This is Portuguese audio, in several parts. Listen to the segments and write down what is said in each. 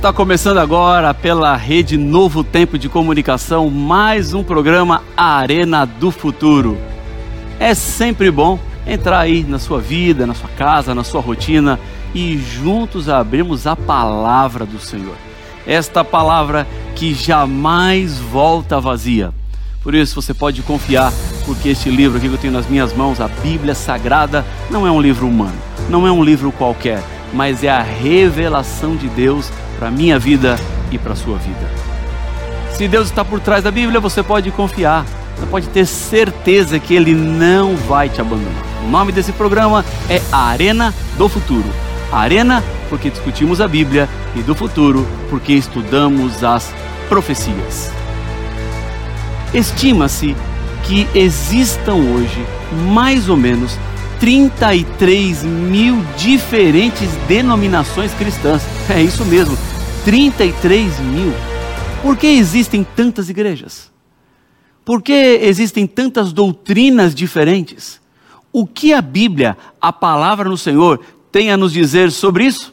Está começando agora pela Rede Novo Tempo de Comunicação mais um programa Arena do Futuro. É sempre bom entrar aí na sua vida, na sua casa, na sua rotina e juntos abrirmos a palavra do Senhor. Esta palavra que jamais volta vazia. Por isso você pode confiar, porque este livro aqui que eu tenho nas minhas mãos, a Bíblia Sagrada, não é um livro humano, não é um livro qualquer, mas é a revelação de Deus para a minha vida e para a sua vida. Se Deus está por trás da Bíblia, você pode confiar, você pode ter certeza que Ele não vai te abandonar. O nome desse programa é Arena do Futuro. Arena porque discutimos a Bíblia e do futuro porque estudamos as profecias. Estima-se que existam hoje mais ou menos 33 mil diferentes denominações cristãs. É isso mesmo, 33 mil. Por que existem tantas igrejas? Por que existem tantas doutrinas diferentes? O que a Bíblia, a palavra no Senhor, tem a nos dizer sobre isso?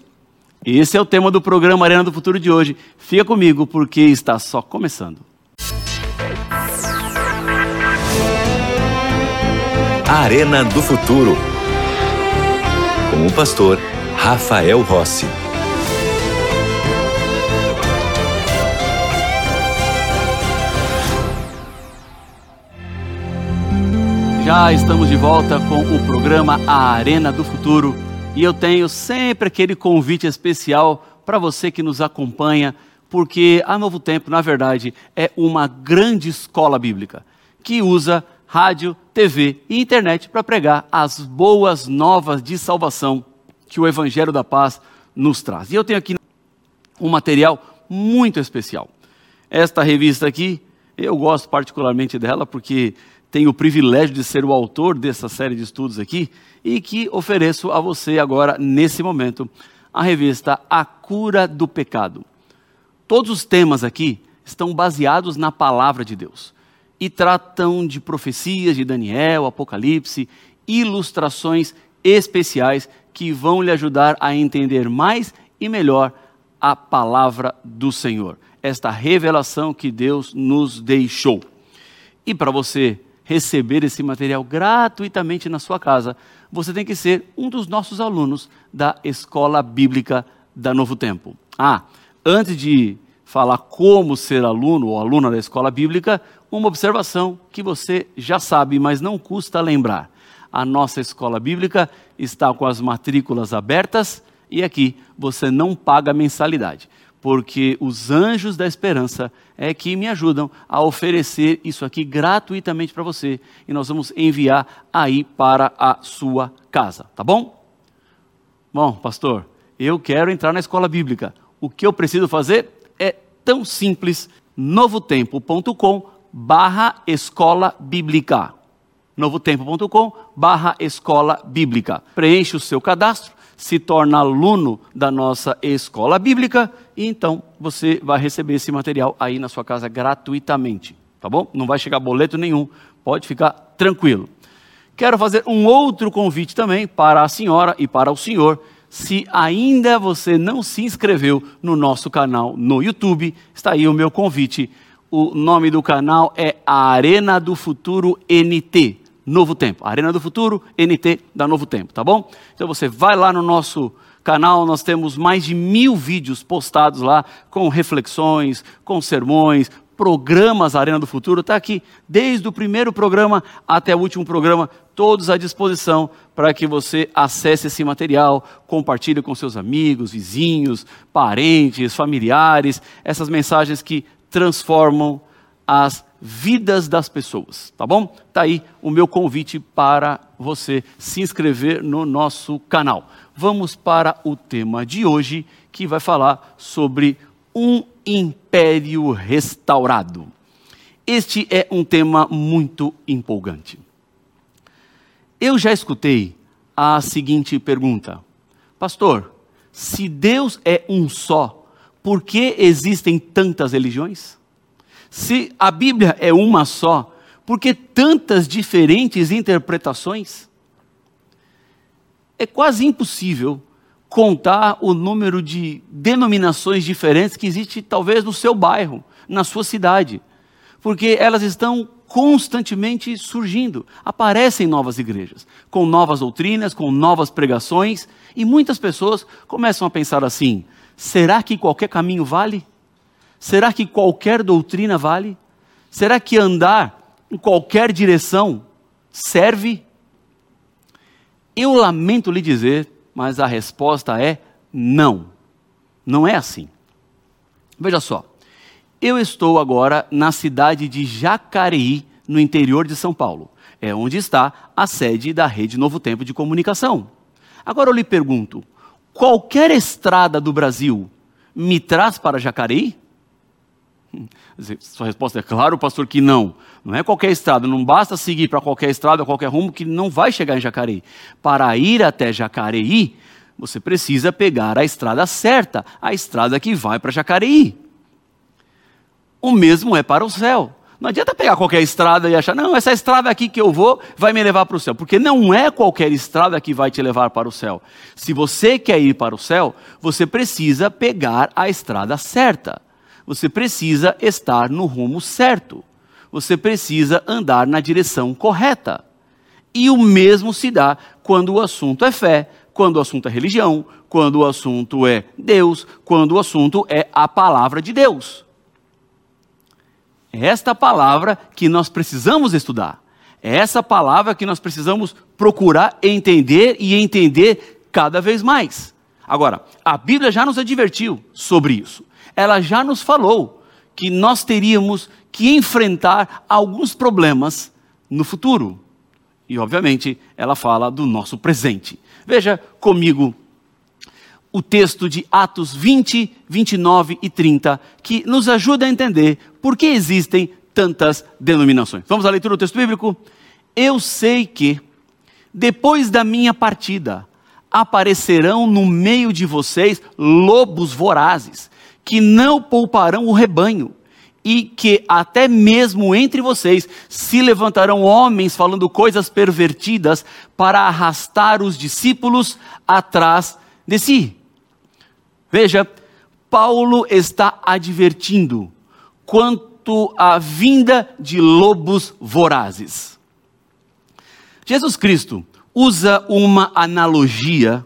Esse é o tema do programa Arena do Futuro de hoje. Fica comigo porque está só começando. Arena do Futuro. Com o pastor Rafael Rossi. Já estamos de volta com o programa A Arena do Futuro e eu tenho sempre aquele convite especial para você que nos acompanha, porque a Novo Tempo, na verdade, é uma grande escola bíblica que usa rádio, TV e internet para pregar as boas novas de salvação que o Evangelho da Paz nos traz. E eu tenho aqui um material muito especial. Esta revista aqui, eu gosto particularmente dela porque tenho o privilégio de ser o autor dessa série de estudos aqui e que ofereço a você agora, nesse momento, a revista A Cura do Pecado. Todos os temas aqui estão baseados na palavra de Deus e tratam de profecias de Daniel, Apocalipse, ilustrações especiais que vão lhe ajudar a entender mais e melhor a palavra do Senhor, esta revelação que Deus nos deixou. E para você receber esse material gratuitamente na sua casa, você tem que ser um dos nossos alunos da Escola Bíblica da Novo Tempo. Ah, antes de falar como ser aluno ou aluna da Escola Bíblica, uma observação que você já sabe, mas não custa lembrar. A nossa escola bíblica está com as matrículas abertas e aqui você não paga mensalidade porque os anjos da esperança é que me ajudam a oferecer isso aqui gratuitamente para você e nós vamos enviar aí para a sua casa, tá bom? Bom, pastor, eu quero entrar na escola bíblica. O que eu preciso fazer é tão simples, novotempo.com barra escola bíblica. novotempo.com barra escola bíblica. Preenche o seu cadastro se torna aluno da nossa escola bíblica e então você vai receber esse material aí na sua casa gratuitamente, tá bom? Não vai chegar boleto nenhum, pode ficar tranquilo. Quero fazer um outro convite também para a senhora e para o senhor. Se ainda você não se inscreveu no nosso canal no YouTube, está aí o meu convite. O nome do canal é Arena do Futuro NT. Novo Tempo. Arena do Futuro, NT da Novo Tempo, tá bom? Então você vai lá no nosso canal, nós temos mais de mil vídeos postados lá com reflexões, com sermões, programas Arena do Futuro, está aqui desde o primeiro programa até o último programa, todos à disposição para que você acesse esse material, compartilhe com seus amigos, vizinhos, parentes, familiares, essas mensagens que transformam as vidas das pessoas, tá bom? Tá aí o meu convite para você se inscrever no nosso canal. Vamos para o tema de hoje, que vai falar sobre um império restaurado. Este é um tema muito empolgante. Eu já escutei a seguinte pergunta: Pastor, se Deus é um só, por que existem tantas religiões? Se a Bíblia é uma só, por que tantas diferentes interpretações? É quase impossível contar o número de denominações diferentes que existe talvez no seu bairro, na sua cidade, porque elas estão constantemente surgindo. Aparecem novas igrejas, com novas doutrinas, com novas pregações, e muitas pessoas começam a pensar assim: será que qualquer caminho vale? Será que qualquer doutrina vale? Será que andar em qualquer direção serve? Eu lamento lhe dizer, mas a resposta é não. Não é assim. Veja só, eu estou agora na cidade de Jacareí, no interior de São Paulo. É onde está a sede da Rede Novo Tempo de Comunicação. Agora eu lhe pergunto: qualquer estrada do Brasil me traz para Jacareí? Sua resposta é claro, pastor, que não. Não é qualquer estrada, não basta seguir para qualquer estrada, qualquer rumo, que não vai chegar em Jacareí. Para ir até Jacareí, você precisa pegar a estrada certa, a estrada que vai para Jacareí o mesmo é para o céu. Não adianta pegar qualquer estrada e achar, não, essa estrada aqui que eu vou vai me levar para o céu. Porque não é qualquer estrada que vai te levar para o céu. Se você quer ir para o céu, você precisa pegar a estrada certa. Você precisa estar no rumo certo. Você precisa andar na direção correta. E o mesmo se dá quando o assunto é fé, quando o assunto é religião, quando o assunto é Deus, quando o assunto é a palavra de Deus. É esta palavra que nós precisamos estudar. É essa palavra que nós precisamos procurar entender e entender cada vez mais. Agora, a Bíblia já nos advertiu sobre isso. Ela já nos falou que nós teríamos que enfrentar alguns problemas no futuro. E, obviamente, ela fala do nosso presente. Veja comigo o texto de Atos 20, 29 e 30, que nos ajuda a entender por que existem tantas denominações. Vamos à leitura do texto bíblico? Eu sei que, depois da minha partida, aparecerão no meio de vocês lobos vorazes, que não pouparão o rebanho, e que até mesmo entre vocês se levantarão homens falando coisas pervertidas para arrastar os discípulos atrás de si. Veja, Paulo está advertindo quanto à vinda de lobos vorazes. Jesus Cristo usa uma analogia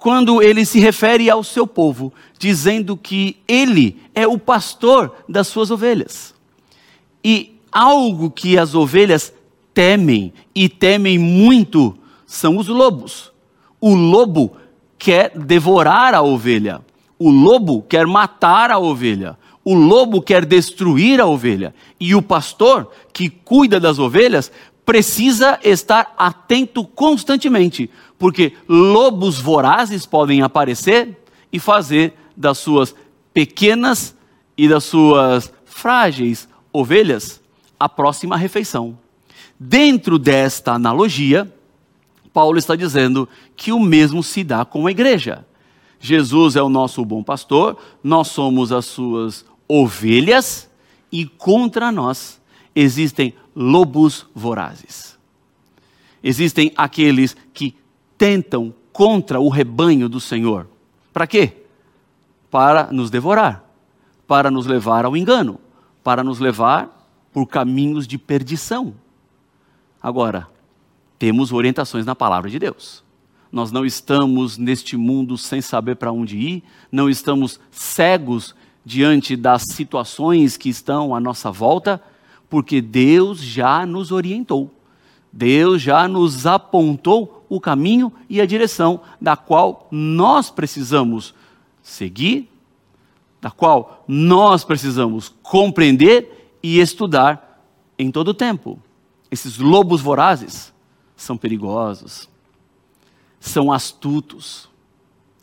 quando ele se refere ao seu povo, dizendo que ele é o pastor das suas ovelhas. E algo que as ovelhas temem, e temem muito, são os lobos. O lobo quer devorar a ovelha. O lobo quer matar a ovelha. O lobo quer destruir a ovelha. E o pastor, que cuida das ovelhas, precisa estar atento constantemente, porque lobos vorazes podem aparecer e fazer das suas pequenas e das suas frágeis ovelhas a próxima refeição. Dentro desta analogia, Paulo está dizendo que o mesmo se dá com a igreja. Jesus é o nosso bom pastor, nós somos as suas ovelhas e contra nós existem lobos vorazes. Existem aqueles que tentam contra o rebanho do Senhor. Para quê? Para nos devorar, para nos levar ao engano, para nos levar por caminhos de perdição. Agora, temos orientações na palavra de Deus. Nós não estamos neste mundo sem saber para onde ir, não estamos cegos diante das situações que estão à nossa volta, porque Deus já nos orientou. Deus já nos apontou o caminho e a direção da qual nós precisamos seguir, da qual nós precisamos compreender e estudar em todo o tempo. Esses lobos vorazes são perigosos, são astutos.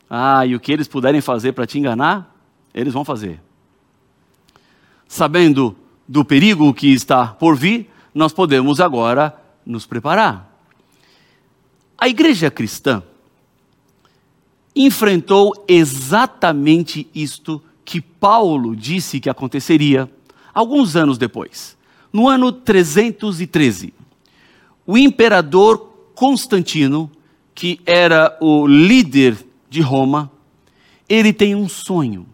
Ah, e o que eles puderem fazer para te enganar, eles vão fazer. Sabendo do perigo que está por vir, nós podemos agora nos preparar. A igreja cristã enfrentou exatamente isto que Paulo disse que aconteceria alguns anos depois, no ano 313 o imperador Constantino, que era o líder de Roma, ele tem um sonho.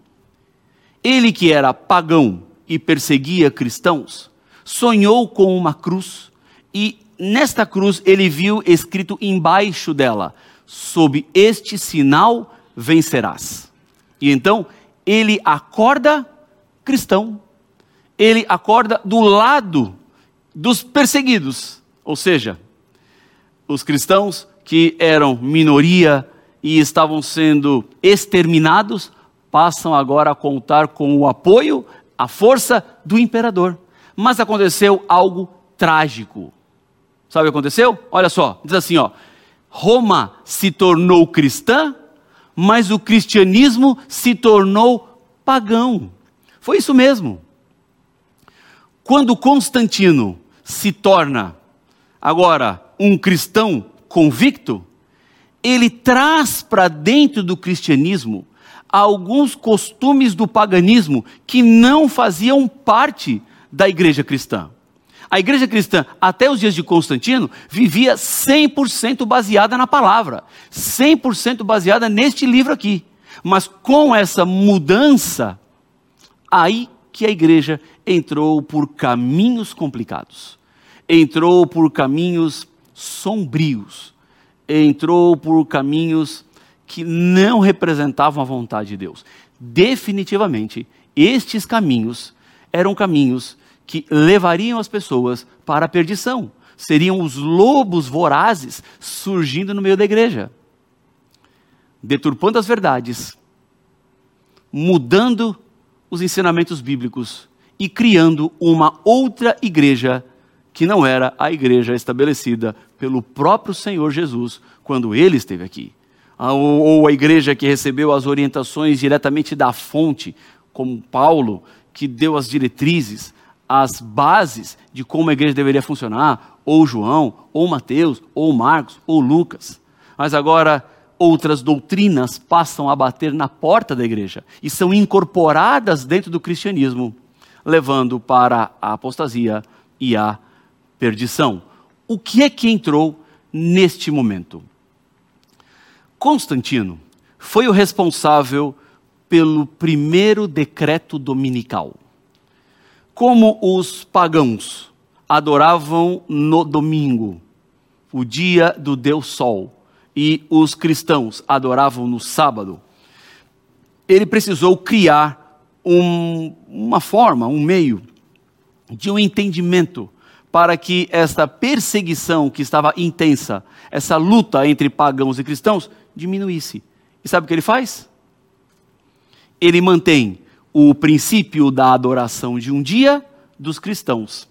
Ele que era pagão e perseguia cristãos, sonhou com uma cruz e nesta cruz ele viu escrito embaixo dela: sob este sinal vencerás. E então ele acorda cristão, ele acorda do lado dos perseguidos, ou seja, os cristãos que eram minoria e estavam sendo exterminados, passam agora a contar com o apoio, a força do imperador. Mas aconteceu algo trágico. Sabe o que aconteceu? Olha só, diz assim, ó: Roma se tornou cristã, mas o cristianismo se tornou pagão. Foi isso mesmo. Quando Constantino se torna agora um cristão convicto, ele traz para dentro do cristianismo alguns costumes do paganismo que não faziam parte da igreja cristã. A igreja cristã, até os dias de Constantino, vivia 100% baseada na palavra, 100% baseada neste livro aqui. Mas com essa mudança, aí que a igreja entrou por caminhos complicados, entrou por caminhos sombrios, entrou por caminhos que não representavam a vontade de Deus. Definitivamente, estes caminhos eram caminhos que levariam as pessoas para a perdição. Seriam os lobos vorazes surgindo no meio da igreja, deturpando as verdades, mudando os ensinamentos bíblicos e criando uma outra igreja que não era a igreja estabelecida pelo próprio Senhor Jesus quando ele esteve aqui. Ou a igreja que recebeu as orientações diretamente da fonte, como Paulo, que deu as diretrizes, as bases de como a igreja deveria funcionar, ou João, ou Mateus, ou Marcos, ou Lucas. Mas agora outras doutrinas passam a bater na porta da igreja e são incorporadas dentro do cristianismo, levando para a apostasia e a perdição. O que é que entrou neste momento? Constantino foi o responsável pelo primeiro decreto dominical. Como os pagãos adoravam no domingo, o dia do Deus Sol, e os cristãos adoravam no sábado, ele precisou criar um, uma forma, um meio de um entendimento para que esta perseguição que estava intensa, essa luta entre pagãos e cristãos, diminuísse. E sabe o que ele faz? Ele mantém o princípio da adoração de um dia dos cristãos,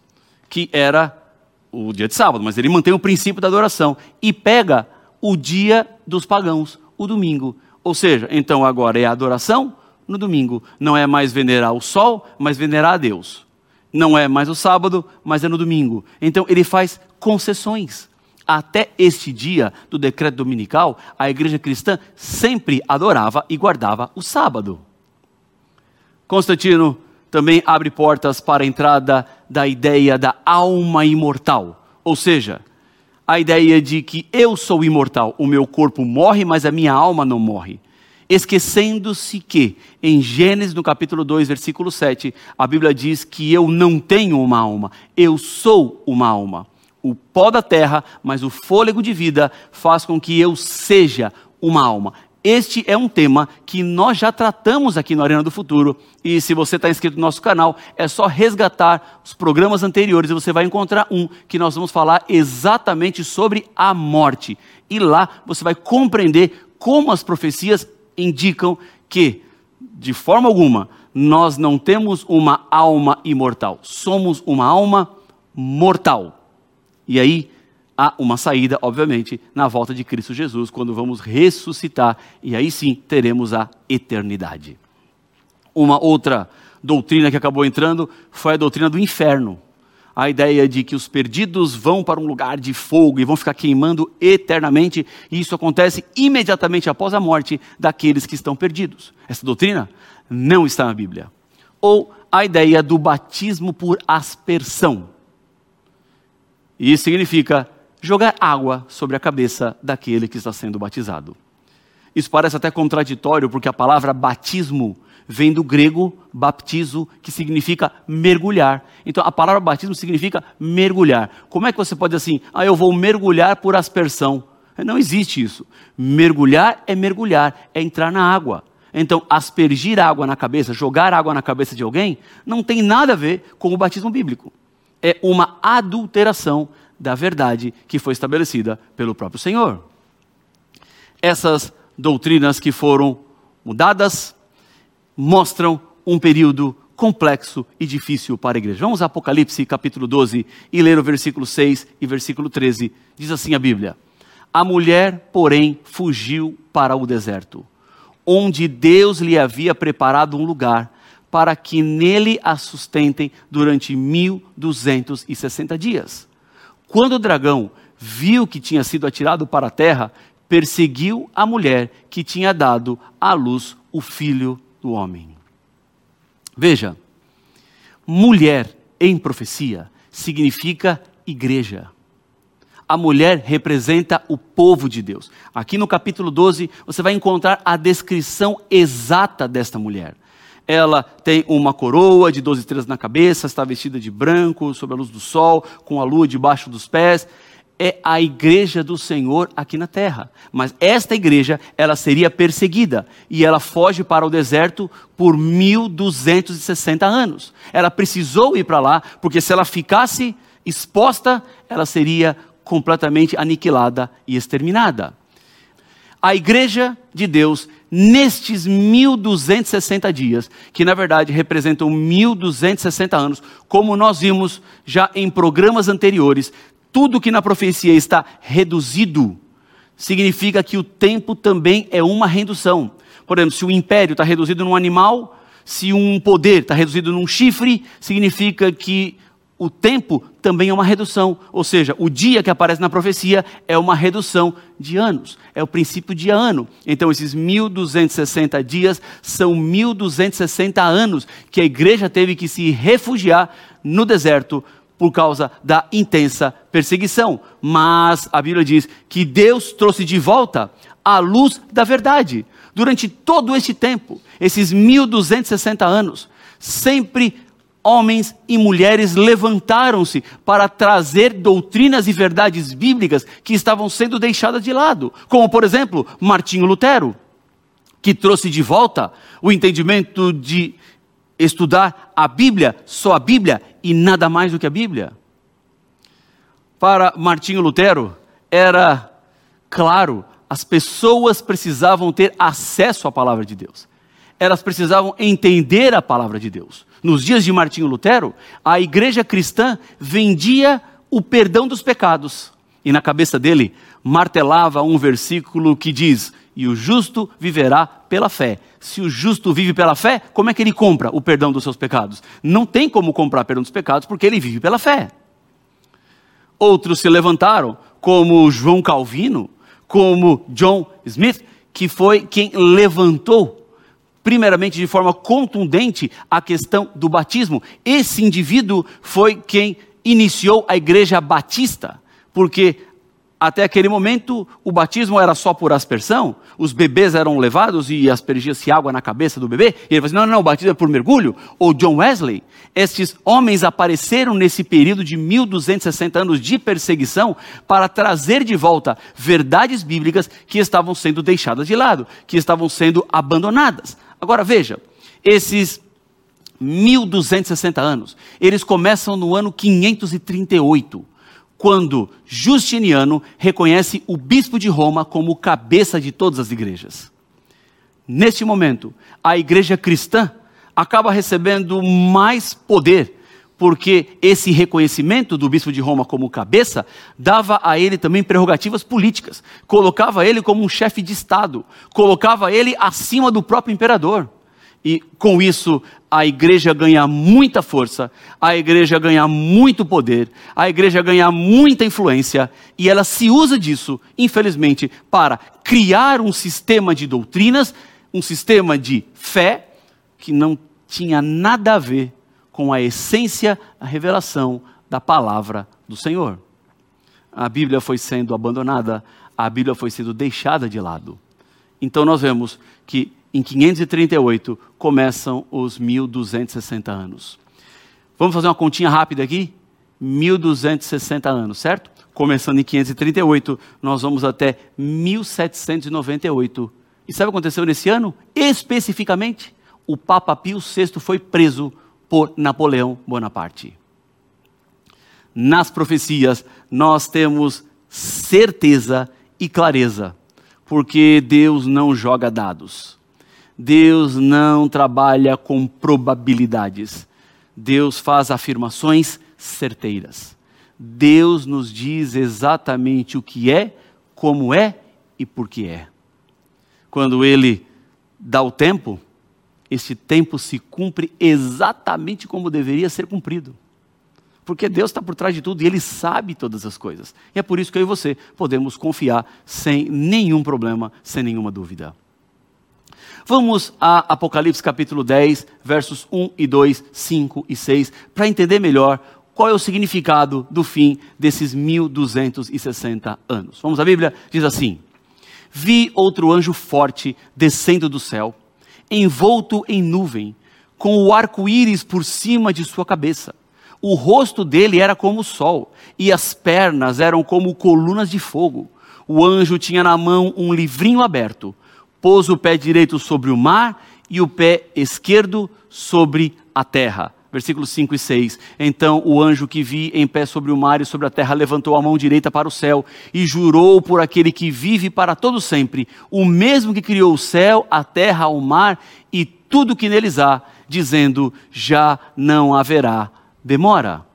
que era o dia de sábado, mas ele mantém o princípio da adoração e pega o dia dos pagãos, o domingo. Ou seja, então agora é a adoração no domingo. Não é mais venerar o sol, mas venerar a Deus. Não é mais o sábado, mas é no domingo. Então ele faz concessões. Até este dia do decreto dominical, a igreja cristã sempre adorava e guardava o sábado. Constantino também abre portas para a entrada da ideia da alma imortal, ou seja, a ideia de que eu sou imortal, o meu corpo morre, mas a minha alma não morre. Esquecendo-se que, em Gênesis, no capítulo 2, versículo 7, a Bíblia diz que eu não tenho uma alma, eu sou uma alma. O pó da terra, mas o fôlego de vida faz com que eu seja uma alma. Este é um tema que nós já tratamos aqui no Arena do Futuro. E se você está inscrito no nosso canal, é só resgatar os programas anteriores e você vai encontrar um que nós vamos falar exatamente sobre a morte. E lá você vai compreender como as profecias indicam que, de forma alguma, nós não temos uma alma imortal, somos uma alma mortal. E aí, há uma saída, obviamente, na volta de Cristo Jesus, quando vamos ressuscitar, e aí sim teremos a eternidade. Uma outra doutrina que acabou entrando foi a doutrina do inferno. A ideia de que os perdidos vão para um lugar de fogo e vão ficar queimando eternamente, e isso acontece imediatamente após a morte daqueles que estão perdidos. Essa doutrina não está na Bíblia. Ou a ideia do batismo por aspersão. Isso significa jogar água sobre a cabeça daquele que está sendo batizado. Isso parece até contraditório, porque a palavra batismo vem do grego baptizo, que significa mergulhar. Então a palavra batismo significa mergulhar. Como é que você pode dizer assim, ah, eu vou mergulhar por aspersão? Não existe isso. Mergulhar é mergulhar, é entrar na água. Então, aspergir água na cabeça, jogar água na cabeça de alguém, não tem nada a ver com o batismo bíblico. É uma adulteração da verdade que foi estabelecida pelo próprio Senhor. Essas doutrinas que foram mudadas mostram um período complexo e difícil para a igreja. Vamos a Apocalipse capítulo 12 e ler o versículo 6 e versículo 13. Diz assim a Bíblia: A mulher, porém, fugiu para o deserto, onde Deus lhe havia preparado um lugar para que nele a sustentem durante 1260 dias. Quando o dragão viu que tinha sido atirado para a terra, perseguiu a mulher que tinha dado à luz o filho do homem. Veja, mulher em profecia significa igreja. A mulher representa o povo de Deus. Aqui no capítulo 12, você vai encontrar a descrição exata desta mulher. Ela tem uma coroa de 12 estrelas na cabeça, está vestida de branco, sob a luz do sol, com a lua debaixo dos pés é a igreja do Senhor aqui na terra. Mas esta igreja, ela seria perseguida e ela foge para o deserto por 1260 anos. Ela precisou ir para lá, porque se ela ficasse exposta, ela seria completamente aniquilada e exterminada. A igreja de Deus, nestes 1260 dias, que na verdade representam 1260 anos, como nós vimos já em programas anteriores, tudo que na profecia está reduzido, significa que o tempo também é uma redução. Por exemplo, se o império está reduzido num animal, se um poder está reduzido num chifre, significa que o tempo também é uma redução. Ou seja, o dia que aparece na profecia é uma redução de anos. É o princípio de ano. Então, esses 1260 dias são 1260 anos que a igreja teve que se refugiar no deserto por causa da intensa perseguição. Mas a Bíblia diz que Deus trouxe de volta a luz da verdade. Durante todo este tempo, esses 1260 anos, sempre homens e mulheres levantaram-se para trazer doutrinas e verdades bíblicas que estavam sendo deixadas de lado, como por exemplo, Martinho Lutero, que trouxe de volta o entendimento de estudar a Bíblia, só a Bíblia e nada mais do que a Bíblia. Para Martinho Lutero, era claro, as pessoas precisavam ter acesso à palavra de Deus. Elas precisavam entender a palavra de Deus. Nos dias de Martinho Lutero, a igreja cristã vendia o perdão dos pecados. E na cabeça dele martelava um versículo que diz: E o justo viverá pela fé se o justo vive pela fé, como é que ele compra o perdão dos seus pecados? Não tem como comprar perdão dos pecados porque ele vive pela fé. Outros se levantaram, como João Calvino, como John Smith, que foi quem levantou, primeiramente de forma contundente, a questão do batismo. Esse indivíduo foi quem iniciou a igreja batista, porque até aquele momento, o batismo era só por aspersão, os bebês eram levados e aspergia-se água na cabeça do bebê, e ele falou assim, não, não, o batismo é por mergulho. Ou John Wesley, estes homens apareceram nesse período de 1260 anos de perseguição para trazer de volta verdades bíblicas que estavam sendo deixadas de lado, que estavam sendo abandonadas. Agora veja, esses 1260 anos, eles começam no ano 538 quando Justiniano reconhece o bispo de Roma como cabeça de todas as igrejas. Neste momento, a igreja cristã acaba recebendo mais poder, porque esse reconhecimento do bispo de Roma como cabeça dava a ele também prerrogativas políticas, colocava ele como um chefe de Estado, colocava ele acima do próprio imperador. E com isso, a igreja ganha muita força, a igreja ganha muito poder, a igreja ganha muita influência, e ela se usa disso, infelizmente, para criar um sistema de doutrinas, um sistema de fé, que não tinha nada a ver com a essência, a revelação da palavra do Senhor. A Bíblia foi sendo abandonada, a Bíblia foi sendo deixada de lado. Então nós vemos que em 538 começam os 1260 anos. Vamos fazer uma continha rápida aqui? 1260 anos, certo? Começando em 538, nós vamos até 1798. E sabe o que aconteceu nesse ano? Especificamente, o Papa Pio VI foi preso por Napoleão Bonaparte. Nas profecias, nós temos certeza e clareza, porque Deus não joga dados. Deus não trabalha com probabilidades. Deus faz afirmações certeiras. Deus nos diz exatamente o que é, como é e por que é. Quando Ele dá o tempo, esse tempo se cumpre exatamente como deveria ser cumprido. Porque Deus está por trás de tudo e Ele sabe todas as coisas. E é por isso que eu e você podemos confiar sem nenhum problema, sem nenhuma dúvida. Vamos a Apocalipse capítulo 10, versos 1 e 2, 5 e 6, para entender melhor qual é o significado do fim desses 1260 anos. Vamos à Bíblia? Diz assim: Vi outro anjo forte descendo do céu, envolto em nuvem, com o arco-íris por cima de sua cabeça. O rosto dele era como o sol, e as pernas eram como colunas de fogo. O anjo tinha na mão um livrinho aberto pôs o pé direito sobre o mar e o pé esquerdo sobre a terra. Versículos 5 e 6. Então o anjo que vi em pé sobre o mar e sobre a terra levantou a mão direita para o céu e jurou por aquele que vive para todo sempre, o mesmo que criou o céu, a terra, o mar e tudo que neles há, dizendo: já não haverá demora.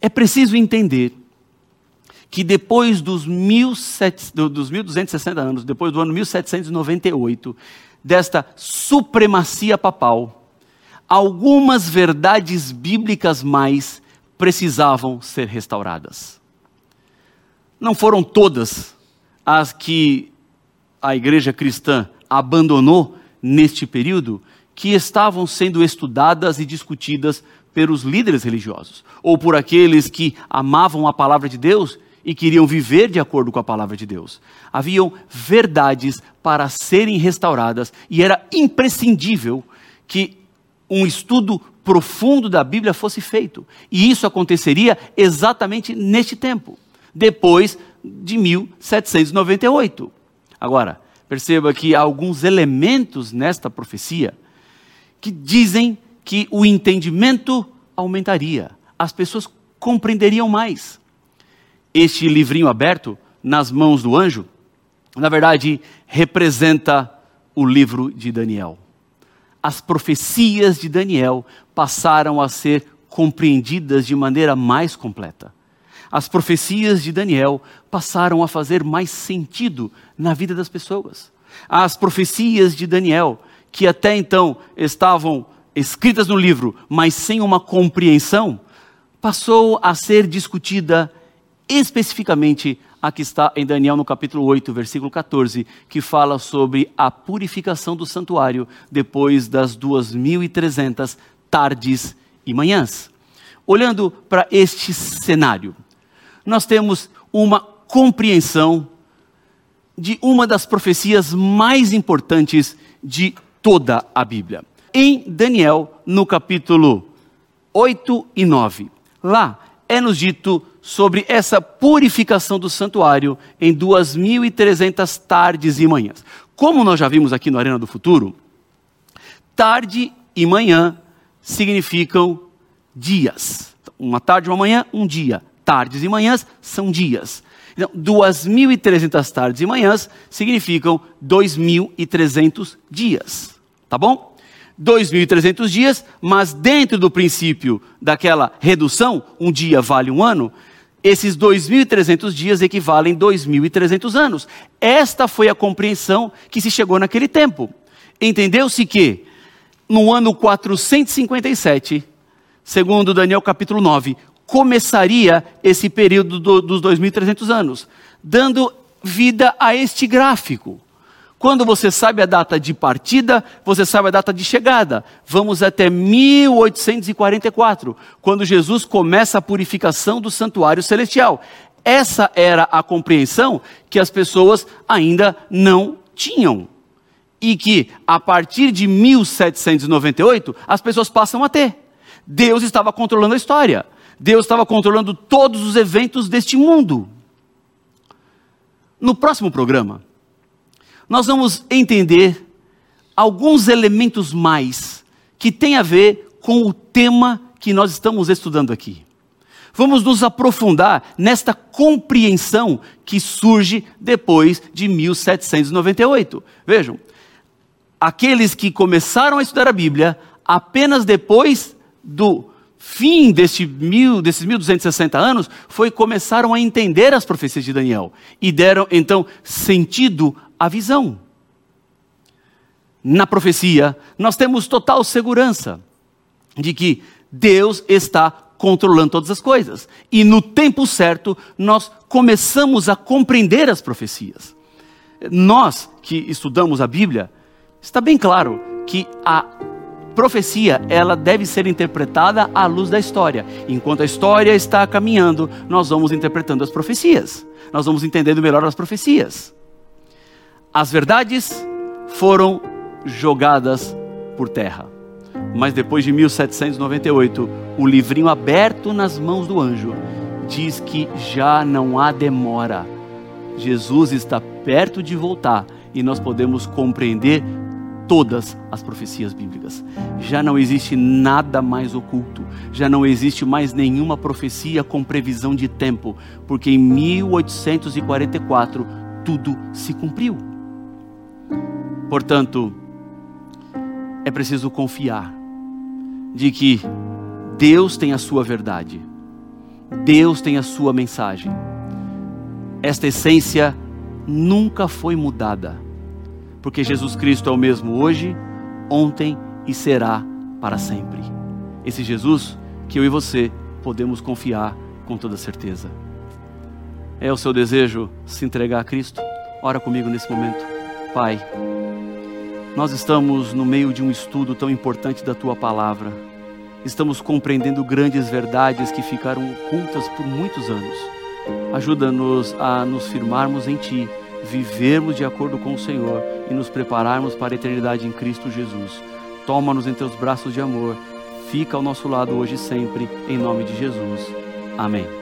É preciso entender que depois dos, 17, dos 1260 anos, depois do ano 1798, desta supremacia papal, algumas verdades bíblicas mais precisavam ser restauradas. Não foram todas as que a igreja cristã abandonou neste período que estavam sendo estudadas e discutidas pelos líderes religiosos, ou por aqueles que amavam a palavra de Deus e queriam viver de acordo com a palavra de Deus. Haviam verdades para serem restauradas e era imprescindível que um estudo profundo da Bíblia fosse feito. E isso aconteceria exatamente neste tempo, depois de 1798. Agora, perceba que há alguns elementos nesta profecia que dizem que o entendimento aumentaria, as pessoas compreenderiam mais este livrinho aberto nas mãos do anjo, na verdade, representa o livro de Daniel. As profecias de Daniel passaram a ser compreendidas de maneira mais completa. As profecias de Daniel passaram a fazer mais sentido na vida das pessoas. As profecias de Daniel, que até então estavam escritas no livro, mas sem uma compreensão, passou a ser discutida especificamente a que está em Daniel no capítulo 8, versículo 14, que fala sobre a purificação do santuário depois das 2.300 tardes e manhãs. Olhando para este cenário, nós temos uma compreensão de uma das profecias mais importantes de toda a Bíblia. Em Daniel, no capítulo 8 e 9, lá é nos dito sobre essa purificação do santuário em 2.300 tardes e manhãs. Como nós já vimos aqui no Arena do Futuro, tarde e manhã significam dias. Uma tarde uma manhã, um dia. Tardes e manhãs são dias. Então, 2.300 tardes e manhãs significam 2.300 dias. Tá bom? 2.300 dias, mas dentro do princípio daquela redução, um dia vale um ano, esses 2.300 dias equivalem 2.300 anos. Esta foi a compreensão que se chegou naquele tempo. Entendeu-se que no ano 457, segundo Daniel capítulo 9, começaria esse período do, dos 2.300 anos, dando vida a este gráfico. Quando você sabe a data de partida, você sabe a data de chegada. Vamos até 1844, quando Jesus começa a purificação do santuário celestial. Essa era a compreensão que as pessoas ainda não tinham e que a partir de 1798 as pessoas passam a ter. Deus estava controlando a história. Deus estava controlando todos os eventos deste mundo. No próximo programa, nós vamos entender alguns elementos mais que têm a ver com o tema que nós estamos estudando aqui. Vamos nos aprofundar nesta compreensão que surge depois de 1798. Vejam, aqueles que começaram a estudar a Bíblia apenas depois do fim deste mil, desses 1260 anos foi começaram a entender as profecias de Daniel e deram então sentido à visão. Na profecia, nós temos total segurança de que Deus está controlando todas as coisas. E no tempo certo, nós começamos a compreender as profecias. Nós que estudamos a Bíblia, está bem claro que a profecia, ela deve ser interpretada à luz da história. Enquanto a história está caminhando, nós vamos interpretando as profecias. Nós vamos entendendo melhor as profecias. As verdades foram jogadas por terra. Mas depois de 1798, o livrinho aberto nas mãos do anjo diz que já não há demora. Jesus está perto de voltar e nós podemos compreender todas as profecias bíblicas. Já não existe nada mais oculto, já não existe mais nenhuma profecia com previsão de tempo, porque em 1844 tudo se cumpriu. Portanto, é preciso confiar de que Deus tem a sua verdade, Deus tem a sua mensagem. Esta essência nunca foi mudada, porque Jesus Cristo é o mesmo hoje, ontem e será para sempre. Esse Jesus que eu e você podemos confiar com toda certeza. É o seu desejo se entregar a Cristo? Ora comigo nesse momento. Pai, nós estamos no meio de um estudo tão importante da tua palavra. Estamos compreendendo grandes verdades que ficaram ocultas por muitos anos. Ajuda-nos a nos firmarmos em ti, vivermos de acordo com o Senhor e nos prepararmos para a eternidade em Cristo Jesus. Toma-nos em teus braços de amor. Fica ao nosso lado hoje e sempre, em nome de Jesus. Amém.